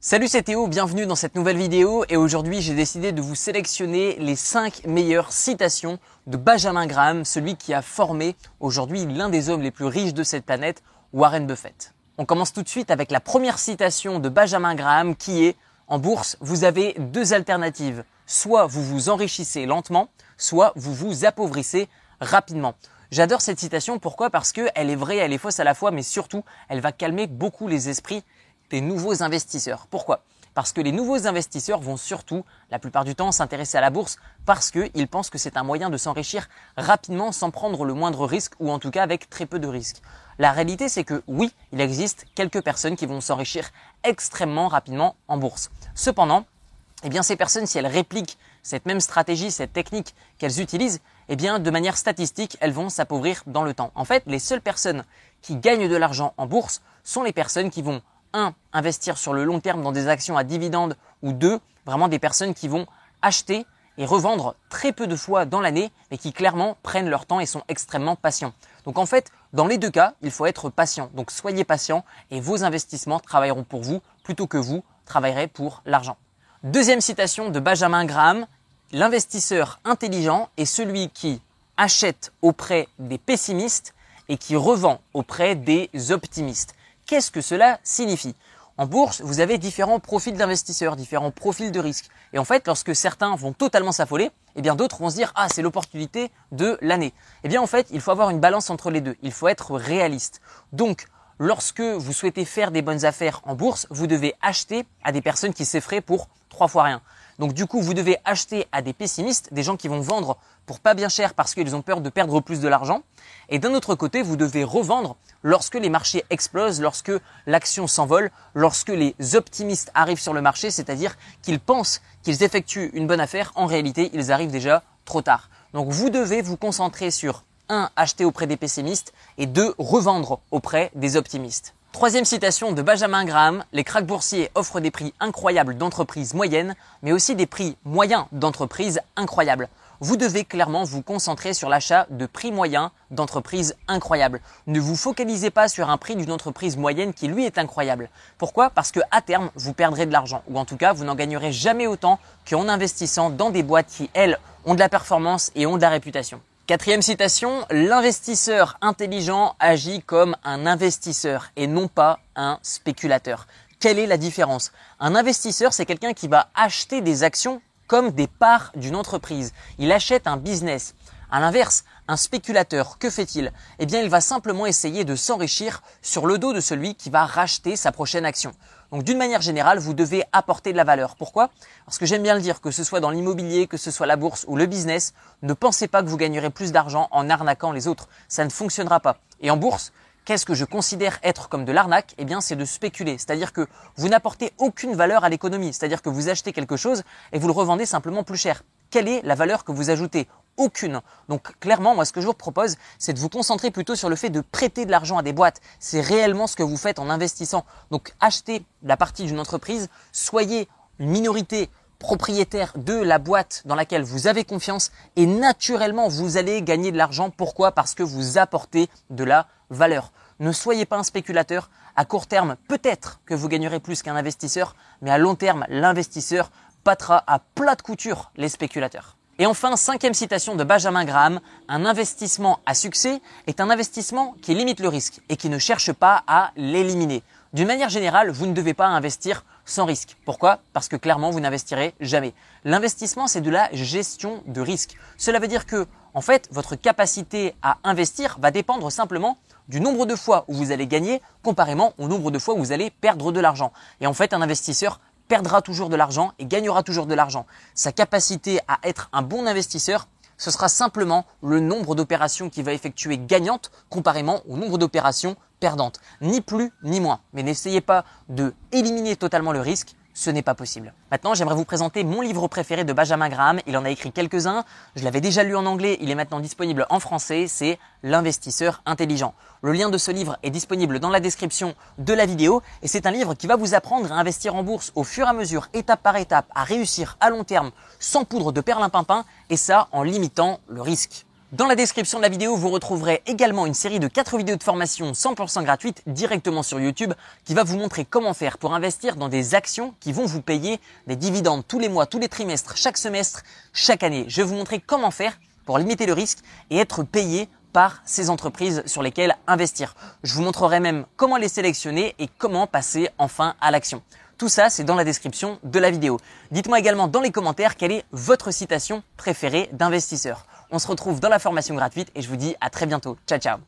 Salut c'est Théo, bienvenue dans cette nouvelle vidéo et aujourd'hui j'ai décidé de vous sélectionner les 5 meilleures citations de Benjamin Graham, celui qui a formé aujourd'hui l'un des hommes les plus riches de cette planète, Warren Buffett. On commence tout de suite avec la première citation de Benjamin Graham qui est En bourse, vous avez deux alternatives. Soit vous vous enrichissez lentement, soit vous vous appauvrissez rapidement. J'adore cette citation, pourquoi? Parce qu'elle est vraie, elle est fausse à la fois, mais surtout, elle va calmer beaucoup les esprits des nouveaux investisseurs. Pourquoi? Parce que les nouveaux investisseurs vont surtout, la plupart du temps, s'intéresser à la bourse parce qu'ils pensent que c'est un moyen de s'enrichir rapidement sans prendre le moindre risque ou en tout cas avec très peu de risques. La réalité, c'est que oui, il existe quelques personnes qui vont s'enrichir extrêmement rapidement en bourse. Cependant, eh bien, ces personnes, si elles répliquent cette même stratégie, cette technique qu'elles utilisent, eh bien, de manière statistique, elles vont s'appauvrir dans le temps. En fait, les seules personnes qui gagnent de l'argent en bourse sont les personnes qui vont un, investir sur le long terme dans des actions à dividendes ou deux, vraiment des personnes qui vont acheter et revendre très peu de fois dans l'année, mais qui clairement prennent leur temps et sont extrêmement patients. Donc en fait, dans les deux cas, il faut être patient. Donc soyez patient et vos investissements travailleront pour vous plutôt que vous travaillerez pour l'argent. Deuxième citation de Benjamin Graham, l'investisseur intelligent est celui qui achète auprès des pessimistes et qui revend auprès des optimistes. Qu'est-ce que cela signifie? En bourse, vous avez différents profils d'investisseurs, différents profils de risque. Et en fait, lorsque certains vont totalement s'affoler, eh bien d'autres vont se dire ah c'est l'opportunité de l'année. Eh bien en fait, il faut avoir une balance entre les deux. Il faut être réaliste. Donc lorsque vous souhaitez faire des bonnes affaires en bourse, vous devez acheter à des personnes qui s'effraient pour trois fois rien. Donc du coup, vous devez acheter à des pessimistes, des gens qui vont vendre pour pas bien cher parce qu'ils ont peur de perdre plus de l'argent. Et d'un autre côté, vous devez revendre lorsque les marchés explosent, lorsque l'action s'envole, lorsque les optimistes arrivent sur le marché, c'est-à-dire qu'ils pensent qu'ils effectuent une bonne affaire, en réalité, ils arrivent déjà trop tard. Donc vous devez vous concentrer sur 1. acheter auprès des pessimistes et 2. revendre auprès des optimistes. Troisième citation de Benjamin Graham, les cracks boursiers offrent des prix incroyables d'entreprises moyennes, mais aussi des prix moyens d'entreprises incroyables. Vous devez clairement vous concentrer sur l'achat de prix moyens d'entreprises incroyables. Ne vous focalisez pas sur un prix d'une entreprise moyenne qui lui est incroyable. Pourquoi? Parce que à terme, vous perdrez de l'argent, ou en tout cas, vous n'en gagnerez jamais autant qu'en investissant dans des boîtes qui, elles, ont de la performance et ont de la réputation. Quatrième citation, l'investisseur intelligent agit comme un investisseur et non pas un spéculateur. Quelle est la différence? Un investisseur, c'est quelqu'un qui va acheter des actions comme des parts d'une entreprise. Il achète un business. À l'inverse, un spéculateur, que fait-il? Eh bien, il va simplement essayer de s'enrichir sur le dos de celui qui va racheter sa prochaine action. Donc d'une manière générale, vous devez apporter de la valeur. Pourquoi? Parce que j'aime bien le dire, que ce soit dans l'immobilier, que ce soit la bourse ou le business, ne pensez pas que vous gagnerez plus d'argent en arnaquant les autres. Ça ne fonctionnera pas. Et en bourse, qu'est-ce que je considère être comme de l'arnaque? Eh bien, c'est de spéculer. C'est-à-dire que vous n'apportez aucune valeur à l'économie. C'est-à-dire que vous achetez quelque chose et vous le revendez simplement plus cher. Quelle est la valeur que vous ajoutez aucune. Donc clairement, moi ce que je vous propose, c'est de vous concentrer plutôt sur le fait de prêter de l'argent à des boîtes. C'est réellement ce que vous faites en investissant. Donc achetez la partie d'une entreprise, soyez une minorité propriétaire de la boîte dans laquelle vous avez confiance et naturellement vous allez gagner de l'argent. Pourquoi? Parce que vous apportez de la valeur. Ne soyez pas un spéculateur. À court terme, peut-être que vous gagnerez plus qu'un investisseur, mais à long terme, l'investisseur battra à plat de couture les spéculateurs. Et enfin, cinquième citation de Benjamin Graham, un investissement à succès est un investissement qui limite le risque et qui ne cherche pas à l'éliminer. D'une manière générale, vous ne devez pas investir sans risque. Pourquoi? Parce que clairement, vous n'investirez jamais. L'investissement, c'est de la gestion de risque. Cela veut dire que, en fait, votre capacité à investir va dépendre simplement du nombre de fois où vous allez gagner comparément au nombre de fois où vous allez perdre de l'argent. Et en fait, un investisseur perdra toujours de l'argent et gagnera toujours de l'argent. Sa capacité à être un bon investisseur, ce sera simplement le nombre d'opérations qu'il va effectuer gagnantes comparément au nombre d'opérations perdantes. Ni plus ni moins. Mais n'essayez pas de éliminer totalement le risque ce n'est pas possible. Maintenant, j'aimerais vous présenter mon livre préféré de Benjamin Graham. Il en a écrit quelques-uns. Je l'avais déjà lu en anglais. Il est maintenant disponible en français. C'est L'investisseur intelligent. Le lien de ce livre est disponible dans la description de la vidéo. Et c'est un livre qui va vous apprendre à investir en bourse au fur et à mesure, étape par étape, à réussir à long terme, sans poudre de perlimpinpin. Et ça, en limitant le risque. Dans la description de la vidéo, vous retrouverez également une série de 4 vidéos de formation 100% gratuites directement sur YouTube qui va vous montrer comment faire pour investir dans des actions qui vont vous payer des dividendes tous les mois, tous les trimestres, chaque semestre, chaque année. Je vais vous montrer comment faire pour limiter le risque et être payé par ces entreprises sur lesquelles investir. Je vous montrerai même comment les sélectionner et comment passer enfin à l'action. Tout ça, c'est dans la description de la vidéo. Dites-moi également dans les commentaires quelle est votre citation préférée d'investisseur. On se retrouve dans la formation gratuite et je vous dis à très bientôt. Ciao ciao